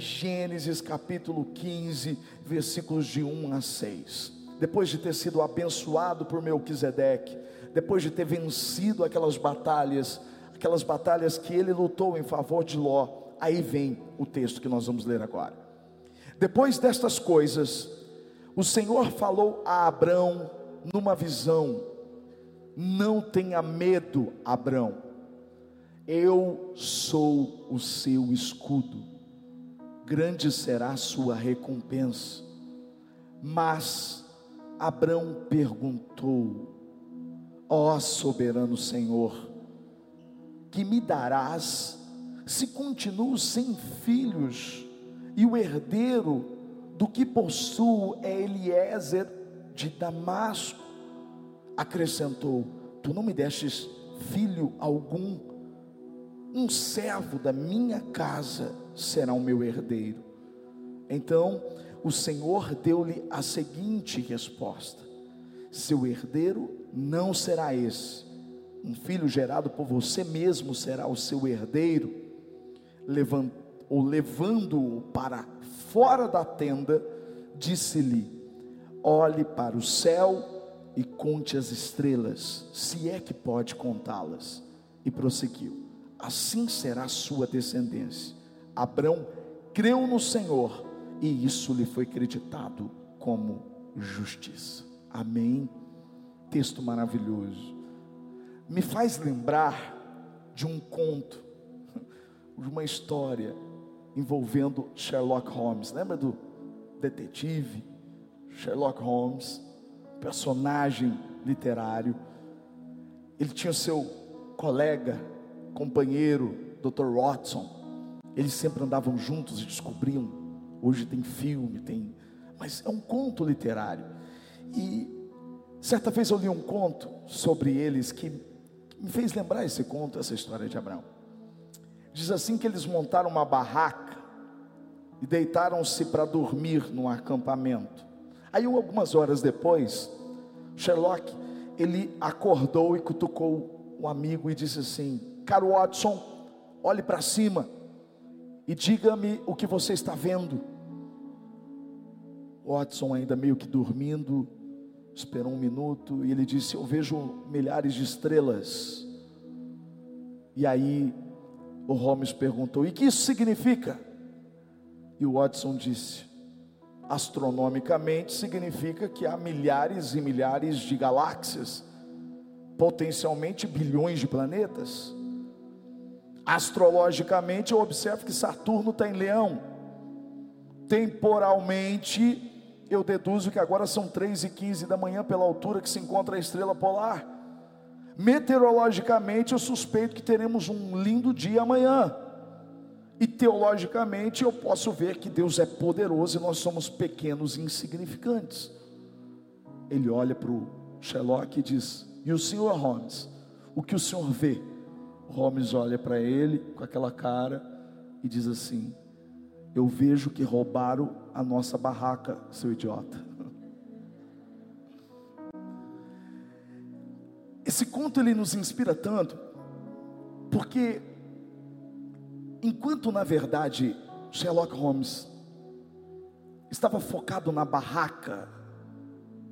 Gênesis capítulo 15, versículos de 1 a 6. Depois de ter sido abençoado por Melquisedeque, depois de ter vencido aquelas batalhas, aquelas batalhas que ele lutou em favor de Ló, aí vem o texto que nós vamos ler agora. Depois destas coisas, o Senhor falou a Abrão numa visão: Não tenha medo, Abrão, eu sou o seu escudo, grande será a sua recompensa. Mas Abrão perguntou: Ó soberano Senhor, que me darás se continuo sem filhos e o herdeiro do que possuo é Eliezer de Damasco? Acrescentou: Tu não me destes filho algum, um servo da minha casa será o meu herdeiro. Então o Senhor deu-lhe a seguinte resposta: Seu herdeiro não será esse, um filho gerado por você mesmo será o seu herdeiro, ou levando-o para fora da tenda, disse-lhe: Olhe para o céu e conte as estrelas, se é que pode contá-las. E prosseguiu: Assim será a sua descendência. Abrão creu no Senhor e isso lhe foi acreditado como justiça. Amém. Texto maravilhoso. Me faz lembrar de um conto, de uma história envolvendo Sherlock Holmes. Lembra do detetive Sherlock Holmes, personagem literário? Ele tinha seu colega, companheiro, Dr. Watson. Eles sempre andavam juntos e descobriam. Hoje tem filme, tem, mas é um conto literário. E Certa vez eu li um conto sobre eles que me fez lembrar esse conto, essa história de Abraão. Diz assim que eles montaram uma barraca e deitaram-se para dormir num acampamento. Aí algumas horas depois, Sherlock, ele acordou e cutucou um amigo e disse assim: "Caro Watson, olhe para cima e diga-me o que você está vendo." Watson ainda meio que dormindo, Esperou um minuto e ele disse: Eu vejo milhares de estrelas. E aí o Holmes perguntou: E que isso significa? E o Watson disse: Astronomicamente significa que há milhares e milhares de galáxias, potencialmente bilhões de planetas. Astrologicamente eu observo que Saturno está em Leão. Temporalmente eu deduzo que agora são 3 e 15 da manhã, pela altura que se encontra a estrela polar. Meteorologicamente, eu suspeito que teremos um lindo dia amanhã. E teologicamente, eu posso ver que Deus é poderoso e nós somos pequenos e insignificantes. Ele olha para o Sherlock e diz: E o senhor Holmes, o que o senhor vê? Holmes olha para ele com aquela cara e diz assim: Eu vejo que roubaram a nossa barraca, seu idiota. Esse conto ele nos inspira tanto, porque enquanto na verdade Sherlock Holmes estava focado na barraca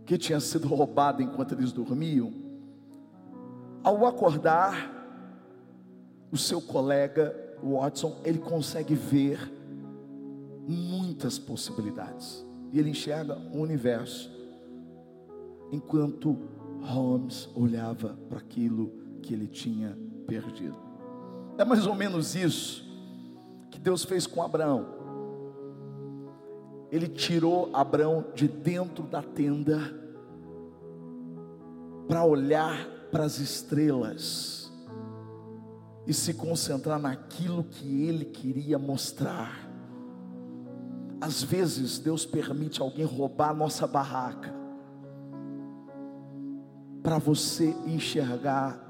que tinha sido roubada enquanto eles dormiam, ao acordar, o seu colega Watson, ele consegue ver muitas possibilidades. E ele enxerga o universo. Enquanto Holmes olhava para aquilo que ele tinha perdido. É mais ou menos isso que Deus fez com Abraão. Ele tirou Abraão de dentro da tenda para olhar para as estrelas e se concentrar naquilo que ele queria mostrar. Às vezes Deus permite alguém roubar a nossa barraca para você enxergar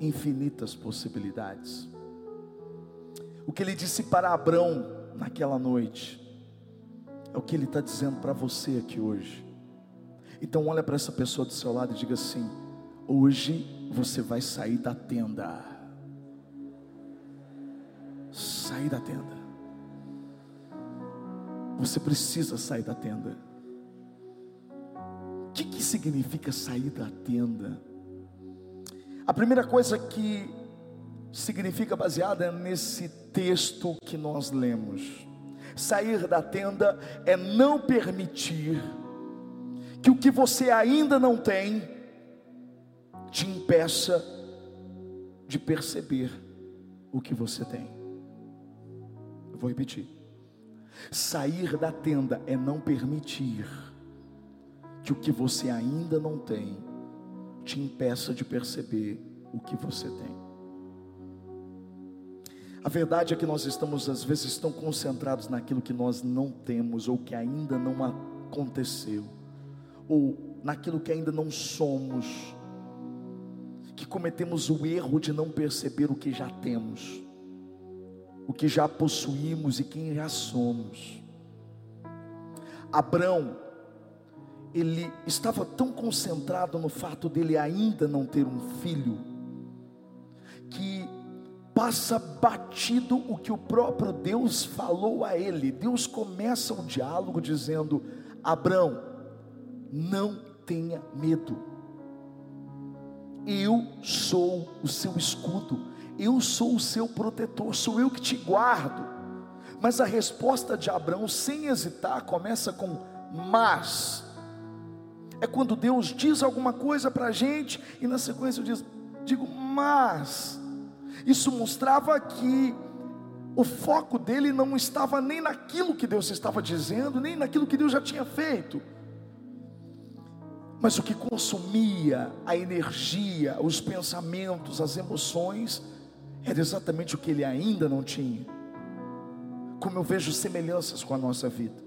infinitas possibilidades. O que ele disse para Abraão naquela noite é o que ele está dizendo para você aqui hoje. Então olha para essa pessoa do seu lado e diga assim: hoje você vai sair da tenda. Sair da tenda. Você precisa sair da tenda. O que, que significa sair da tenda? A primeira coisa que significa baseada nesse texto que nós lemos. Sair da tenda é não permitir que o que você ainda não tem te impeça de perceber o que você tem. Vou repetir. Sair da tenda é não permitir que o que você ainda não tem te impeça de perceber o que você tem. A verdade é que nós estamos às vezes tão concentrados naquilo que nós não temos ou que ainda não aconteceu, ou naquilo que ainda não somos, que cometemos o erro de não perceber o que já temos, que já possuímos e quem já somos. Abraão, ele estava tão concentrado no fato dele ainda não ter um filho, que passa batido o que o próprio Deus falou a ele. Deus começa o diálogo dizendo: Abraão, não tenha medo, eu sou o seu escudo, eu sou o seu protetor, sou eu que te guardo. Mas a resposta de Abraão, sem hesitar, começa com mas. É quando Deus diz alguma coisa para a gente e na sequência eu diz, digo, mas. Isso mostrava que o foco dele não estava nem naquilo que Deus estava dizendo, nem naquilo que Deus já tinha feito. Mas o que consumia a energia, os pensamentos, as emoções, era exatamente o que ele ainda não tinha. Como eu vejo semelhanças com a nossa vida.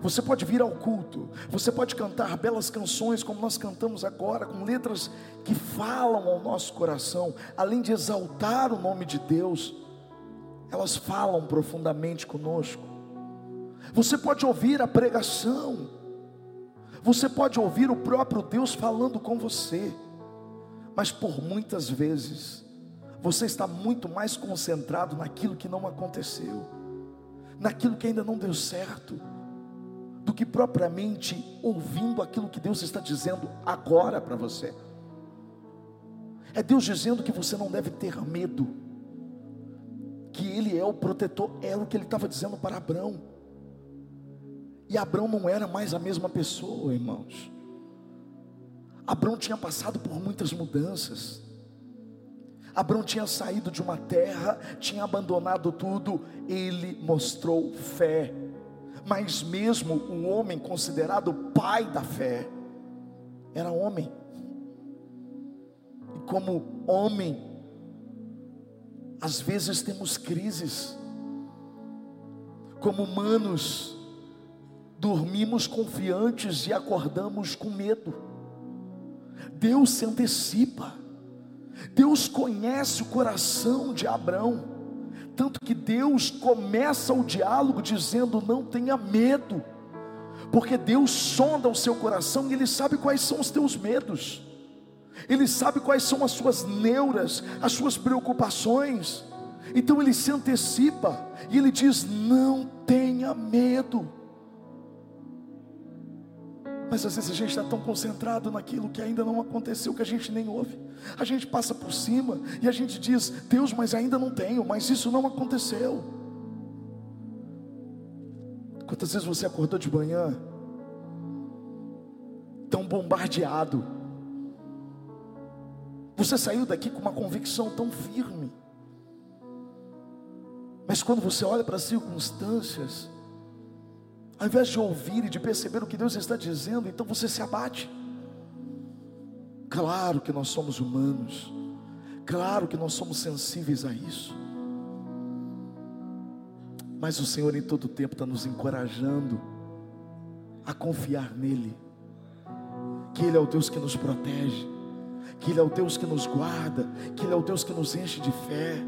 Você pode vir ao culto, você pode cantar belas canções como nós cantamos agora, com letras que falam ao nosso coração, além de exaltar o nome de Deus, elas falam profundamente conosco. Você pode ouvir a pregação, você pode ouvir o próprio Deus falando com você, mas por muitas vezes você está muito mais concentrado naquilo que não aconteceu, naquilo que ainda não deu certo do que propriamente ouvindo aquilo que Deus está dizendo agora para você. É Deus dizendo que você não deve ter medo, que Ele é o protetor, é o que Ele estava dizendo para Abraão. E Abraão não era mais a mesma pessoa, irmãos. Abraão tinha passado por muitas mudanças. Abraão tinha saído de uma terra, tinha abandonado tudo, ele mostrou fé mas mesmo o homem considerado pai da fé, era homem. E como homem, às vezes temos crises. Como humanos, dormimos confiantes e acordamos com medo. Deus se antecipa. Deus conhece o coração de Abraão. Tanto que Deus começa o diálogo dizendo: não tenha medo, porque Deus sonda o seu coração e Ele sabe quais são os teus medos, Ele sabe quais são as suas neuras, as suas preocupações. Então Ele se antecipa e Ele diz: não tenha medo. Mas às vezes a gente está tão concentrado naquilo que ainda não aconteceu que a gente nem ouve. A gente passa por cima e a gente diz: Deus, mas ainda não tenho, mas isso não aconteceu. Quantas vezes você acordou de manhã tão bombardeado? Você saiu daqui com uma convicção tão firme. Mas quando você olha para as circunstâncias, ao invés de ouvir e de perceber o que Deus está dizendo, então você se abate. Claro que nós somos humanos, claro que nós somos sensíveis a isso, mas o Senhor em todo tempo está nos encorajando a confiar nele, que Ele é o Deus que nos protege, que Ele é o Deus que nos guarda, que Ele é o Deus que nos enche de fé.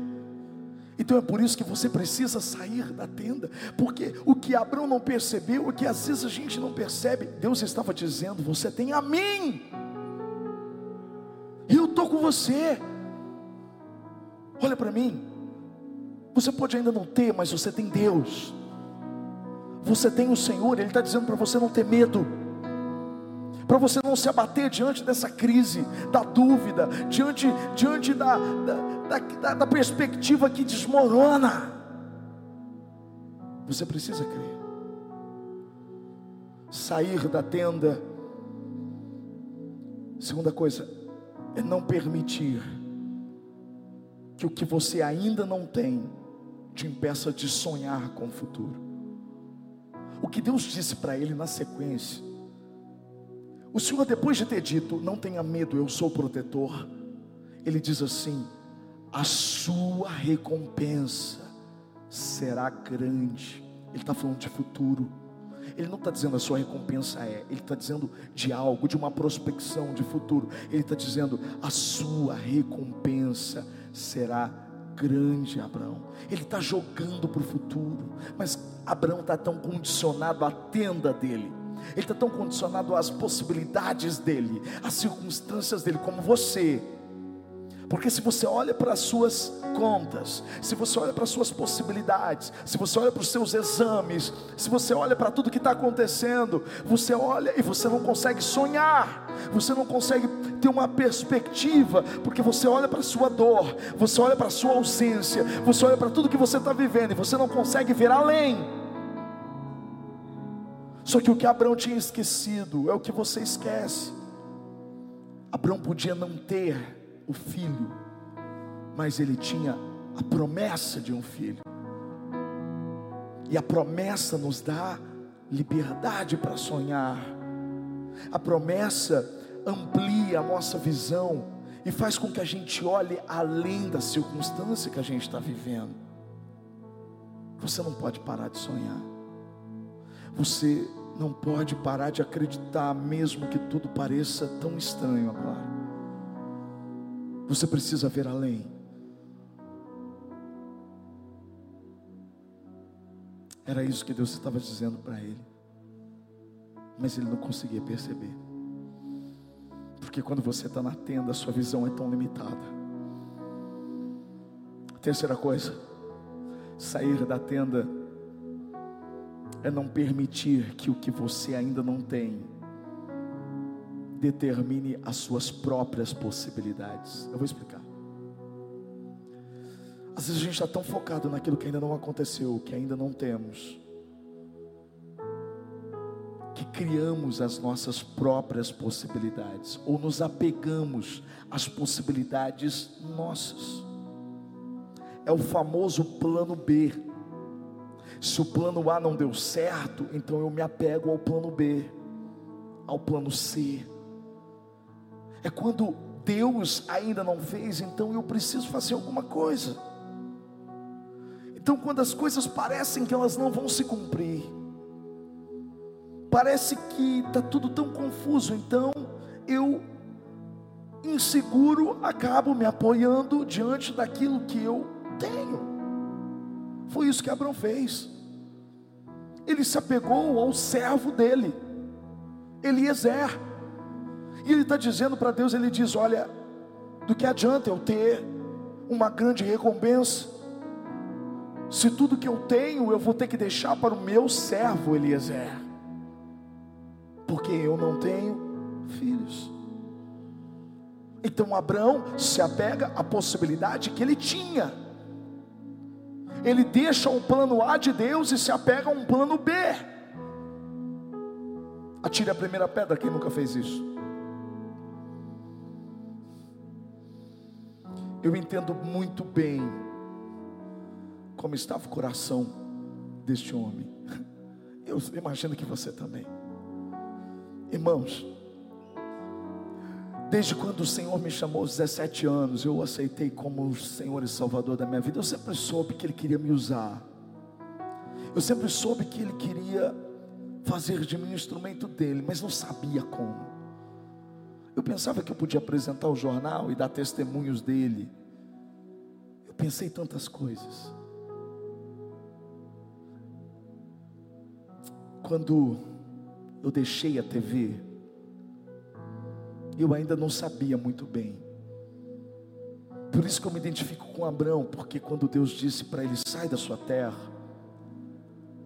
Então é por isso que você precisa sair da tenda, porque o que Abraão não percebeu, o que às vezes a gente não percebe, Deus estava dizendo: Você tem a mim, eu estou com você. Olha para mim, você pode ainda não ter, mas você tem Deus. Você tem o Senhor, Ele está dizendo para você não ter medo, para você não se abater diante dessa crise, da dúvida, diante, diante da, da, da, da perspectiva que desmorona. Você precisa crer. Sair da tenda. Segunda coisa, é não permitir que o que você ainda não tem te impeça de sonhar com o futuro. O que Deus disse para ele na sequência, o Senhor, depois de ter dito, não tenha medo, eu sou protetor, ele diz assim: a sua recompensa será grande. Ele está falando de futuro. Ele não está dizendo a sua recompensa é, ele está dizendo de algo, de uma prospecção de futuro. Ele está dizendo a sua recompensa será grande, Abraão. Ele está jogando para o futuro, mas Abraão está tão condicionado à tenda dele. Ele está tão condicionado às possibilidades dele, às circunstâncias dele, como você porque se você olha para as suas contas, se você olha para as suas possibilidades, se você olha para os seus exames, se você olha para tudo que está acontecendo, você olha e você não consegue sonhar, você não consegue ter uma perspectiva, porque você olha para a sua dor, você olha para a sua ausência, você olha para tudo que você está vivendo e você não consegue ver além. Só que o que Abraão tinha esquecido é o que você esquece. Abraão podia não ter o filho, mas ele tinha a promessa de um filho. E a promessa nos dá liberdade para sonhar. A promessa amplia a nossa visão e faz com que a gente olhe além da circunstância que a gente está vivendo. Você não pode parar de sonhar. Você não pode parar de acreditar, mesmo que tudo pareça tão estranho agora. Você precisa ver além. Era isso que Deus estava dizendo para ele. Mas ele não conseguia perceber. Porque quando você está na tenda, a sua visão é tão limitada. Terceira coisa, sair da tenda é não permitir que o que você ainda não tem determine as suas próprias possibilidades. Eu vou explicar. Às vezes a gente está tão focado naquilo que ainda não aconteceu, que ainda não temos, que criamos as nossas próprias possibilidades, ou nos apegamos às possibilidades nossas. É o famoso plano B. Se o plano A não deu certo, então eu me apego ao plano B, ao plano C é quando Deus ainda não fez, então eu preciso fazer alguma coisa. Então, quando as coisas parecem que elas não vão se cumprir, parece que está tudo tão confuso, então eu, inseguro, acabo me apoiando diante daquilo que eu tenho. Foi isso que Abraão fez. Ele se apegou ao servo dele, Eliezer. E ele está dizendo para Deus: ele diz, olha, do que adianta eu ter uma grande recompensa, se tudo que eu tenho eu vou ter que deixar para o meu servo Eliezer, porque eu não tenho filhos. Então Abraão se apega à possibilidade que ele tinha. Ele deixa o plano A de Deus e se apega a um plano B. Atire a primeira pedra, quem nunca fez isso? Eu entendo muito bem como estava o coração deste homem. Eu imagino que você também. Irmãos, desde quando o Senhor me chamou aos 17 anos, eu o aceitei como o Senhor e Salvador da minha vida. Eu sempre soube que Ele queria me usar. Eu sempre soube que Ele queria fazer de mim um instrumento dele, mas não sabia como. Eu pensava que eu podia apresentar o jornal e dar testemunhos dele. Eu pensei tantas coisas. Quando eu deixei a TV, eu ainda não sabia muito bem. Por isso que eu me identifico com Abraão, porque quando Deus disse para ele: sai da sua terra,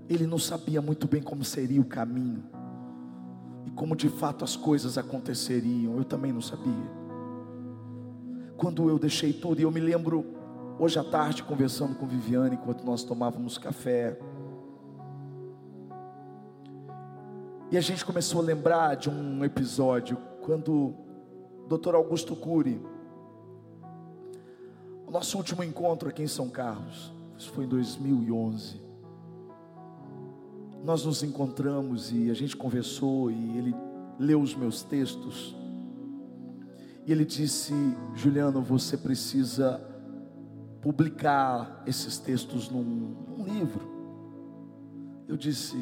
ele não sabia muito bem como seria o caminho e como de fato as coisas aconteceriam. Eu também não sabia. Quando eu deixei tudo, e eu me lembro hoje à tarde conversando com Viviane enquanto nós tomávamos café. E a gente começou a lembrar de um episódio quando o Dr. Augusto Cury, nosso último encontro aqui em São Carlos, isso foi em 2011. Nós nos encontramos e a gente conversou e ele leu os meus textos. E ele disse: Juliano, você precisa publicar esses textos num, num livro. Eu disse: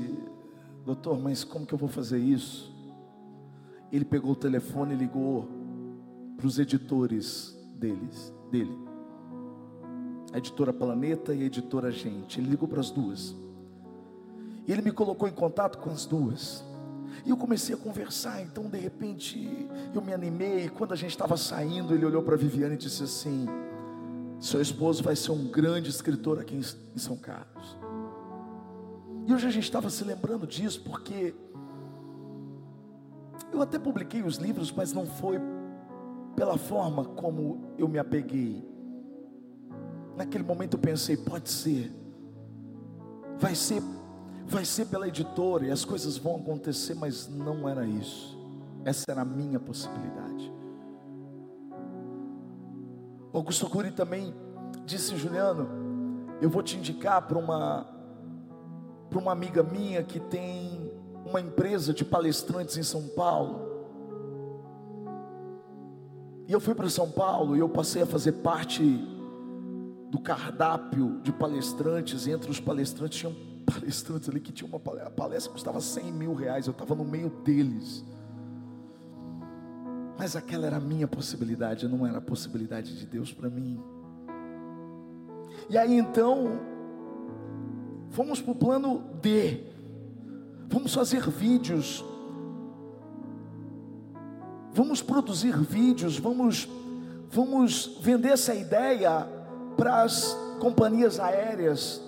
Doutor, mas como que eu vou fazer isso? Ele pegou o telefone e ligou para os editores deles, dele. A editora Planeta e a editora Gente. Ele ligou para as duas. E ele me colocou em contato com as duas. E eu comecei a conversar, então de repente eu me animei. Quando a gente estava saindo, ele olhou para Viviane e disse assim: Seu esposo vai ser um grande escritor aqui em São Carlos. E hoje a gente estava se lembrando disso, porque eu até publiquei os livros, mas não foi pela forma como eu me apeguei. Naquele momento eu pensei, pode ser, vai ser, vai ser pela editora e as coisas vão acontecer, mas não era isso. Essa era a minha possibilidade. Augusto Cury também disse, Juliano, eu vou te indicar para uma para uma amiga minha que tem uma empresa de palestrantes em São Paulo. E eu fui para São Paulo e eu passei a fazer parte do cardápio de palestrantes. E entre os palestrantes tinham palestrantes ali que tinham uma palestra, a palestra custava 100 mil reais. Eu estava no meio deles. Mas aquela era a minha possibilidade, não era a possibilidade de Deus para mim. E aí então Fomos para o plano D. Vamos fazer vídeos. Vamos produzir vídeos. Vamos, vamos vender essa ideia para as companhias aéreas.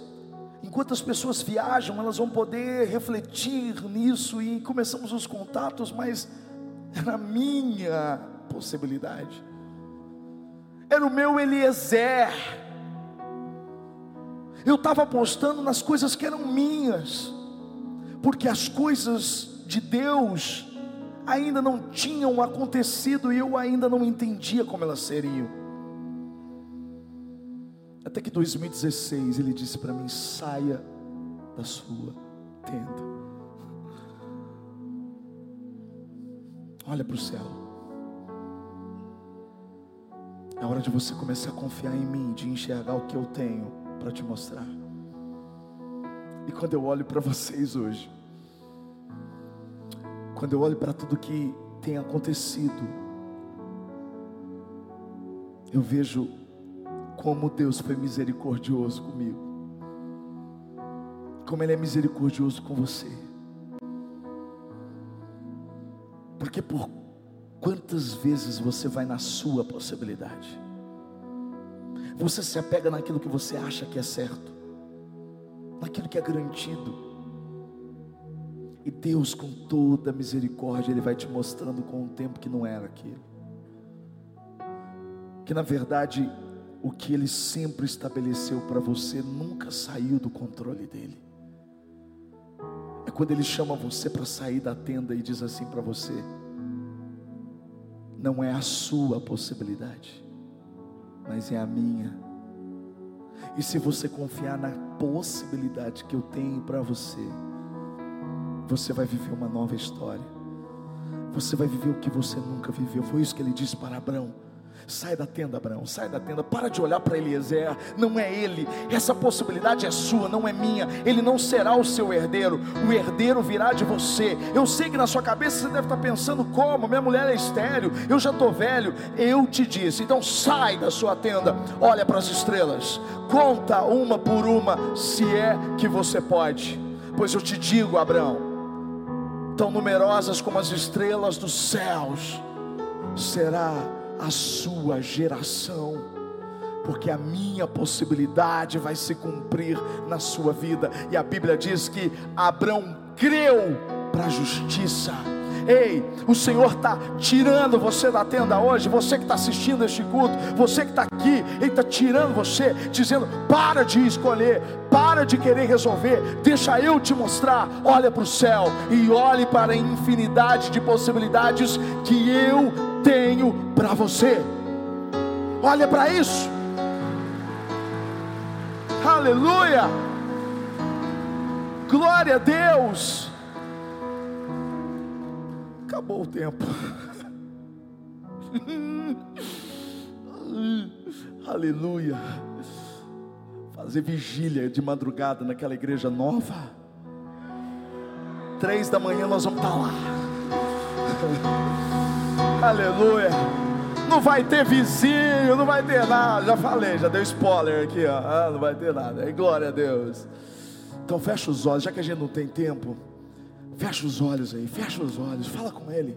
Enquanto as pessoas viajam, elas vão poder refletir nisso e começamos os contatos, mas era a minha possibilidade. Era o meu Eliezer eu estava apostando nas coisas que eram minhas, porque as coisas de Deus ainda não tinham acontecido e eu ainda não entendia como elas seriam. Até que 2016 ele disse para mim: saia da sua tenda. Olha para o céu. É hora de você começar a confiar em mim, de enxergar o que eu tenho para te mostrar. E quando eu olho para vocês hoje, quando eu olho para tudo que tem acontecido, eu vejo como Deus foi misericordioso comigo, como Ele é misericordioso com você. Porque por quantas vezes você vai na sua possibilidade? Você se apega naquilo que você acha que é certo, naquilo que é garantido. E Deus, com toda misericórdia, Ele vai te mostrando com o tempo que não era aquilo. Que na verdade, o que Ele sempre estabeleceu para você nunca saiu do controle dEle. É quando Ele chama você para sair da tenda e diz assim para você: não é a sua possibilidade mas é a minha. E se você confiar na possibilidade que eu tenho para você, você vai viver uma nova história. Você vai viver o que você nunca viveu. Foi isso que ele disse para Abraão. Sai da tenda, Abraão, sai da tenda. Para de olhar para Eliezer, não é ele. Essa possibilidade é sua, não é minha. Ele não será o seu herdeiro. O herdeiro virá de você. Eu sei que na sua cabeça você deve estar pensando: como? Minha mulher é estéreo, eu já estou velho. Eu te disse, então sai da sua tenda, olha para as estrelas, conta uma por uma, se é que você pode. Pois eu te digo, Abraão, tão numerosas como as estrelas dos céus, será a sua geração. porque a minha possibilidade vai se cumprir na sua vida. E a Bíblia diz que Abraão creu para a justiça. Ei, o Senhor está tirando você da tenda hoje, você que está assistindo este culto, você que está aqui, Ele está tirando você, dizendo: para de escolher, para de querer resolver, deixa eu te mostrar. Olha para o céu e olhe para a infinidade de possibilidades que eu tenho para você. Olha para isso. Aleluia! Glória a Deus! Acabou o tempo. Aleluia. Fazer vigília de madrugada naquela igreja nova. Três da manhã nós vamos estar lá. Aleluia. Não vai ter vizinho, não vai ter nada. Já falei, já dei spoiler aqui, ó. Ah, não vai ter nada. Glória a Deus. Então fecha os olhos, já que a gente não tem tempo. Fecha os olhos aí, fecha os olhos, fala com Ele.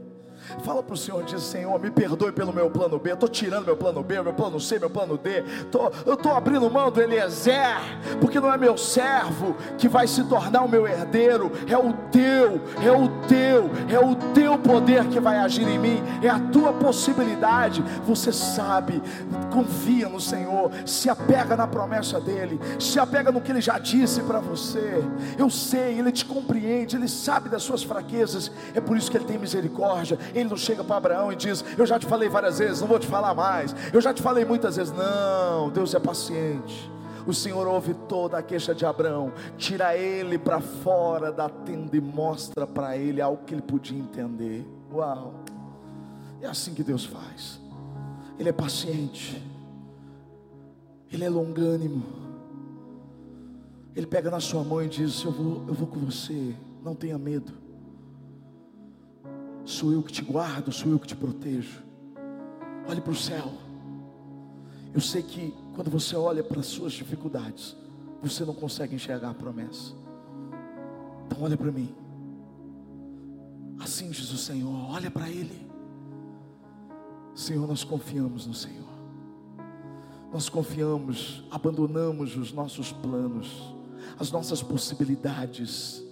Fala para o Senhor, diz Senhor, me perdoe pelo meu plano B. Estou tirando meu plano B, meu plano C, meu plano D. Tô, eu estou abrindo mão do Eliezer, porque não é meu servo que vai se tornar o meu herdeiro. É o teu, é o teu, é o teu poder que vai agir em mim. É a tua possibilidade. Você sabe, confia no Senhor, se apega na promessa dEle, se apega no que Ele já disse para você. Eu sei, Ele te compreende, Ele sabe das suas fraquezas. É por isso que Ele tem misericórdia ele não chega para Abraão e diz: Eu já te falei várias vezes, não vou te falar mais. Eu já te falei muitas vezes. Não, Deus é paciente. O Senhor ouve toda a queixa de Abraão, tira ele para fora da tenda e mostra para ele algo que ele podia entender. Uau! É assim que Deus faz. Ele é paciente. Ele é longânimo. Ele pega na sua mão e diz: Eu vou, eu vou com você. Não tenha medo. Sou eu que te guardo, sou eu que te protejo. Olhe para o céu. Eu sei que quando você olha para as suas dificuldades, você não consegue enxergar a promessa. Então olha para mim. Assim diz o Senhor, olha para Ele. Senhor, nós confiamos no Senhor. Nós confiamos, abandonamos os nossos planos, as nossas possibilidades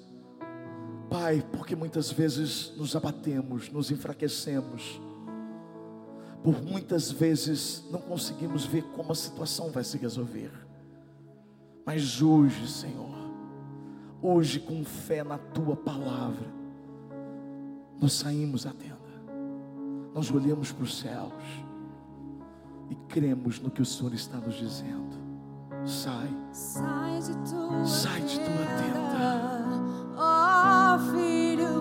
Pai, porque muitas vezes nos abatemos, nos enfraquecemos, por muitas vezes não conseguimos ver como a situação vai se resolver. Mas hoje, Senhor, hoje com fé na tua palavra, nós saímos da tenda, nós olhamos para os céus e cremos no que o Senhor está nos dizendo. Sai, sai de tua, sai de tua tenda. Ó oh, filho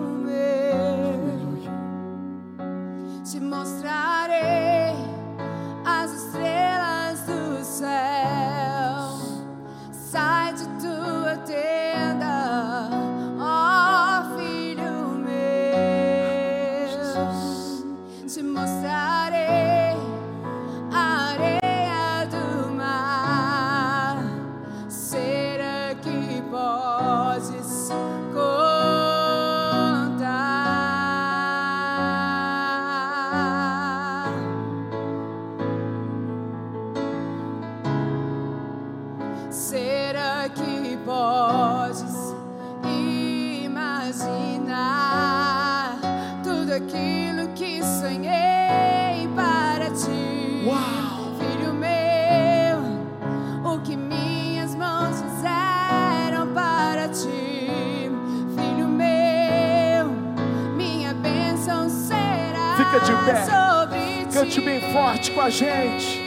forte com a gente.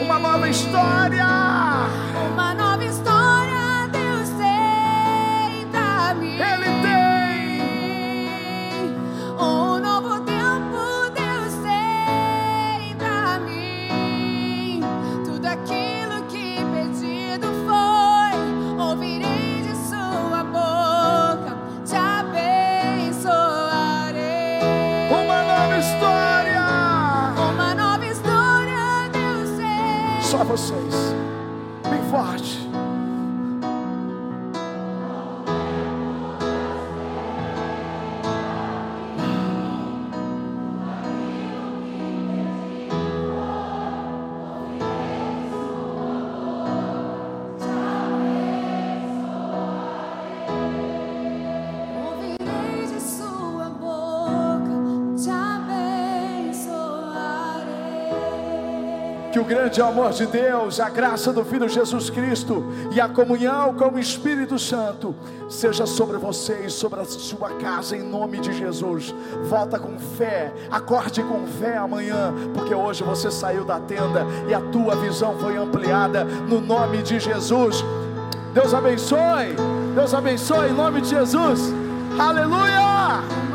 Uma nova história. Tem. Grande amor de Deus, a graça do Filho Jesus Cristo e a comunhão com o Espírito Santo seja sobre você e sobre a sua casa em nome de Jesus. Volta com fé, acorde com fé amanhã, porque hoje você saiu da tenda e a tua visão foi ampliada no nome de Jesus. Deus abençoe. Deus abençoe em nome de Jesus. Aleluia!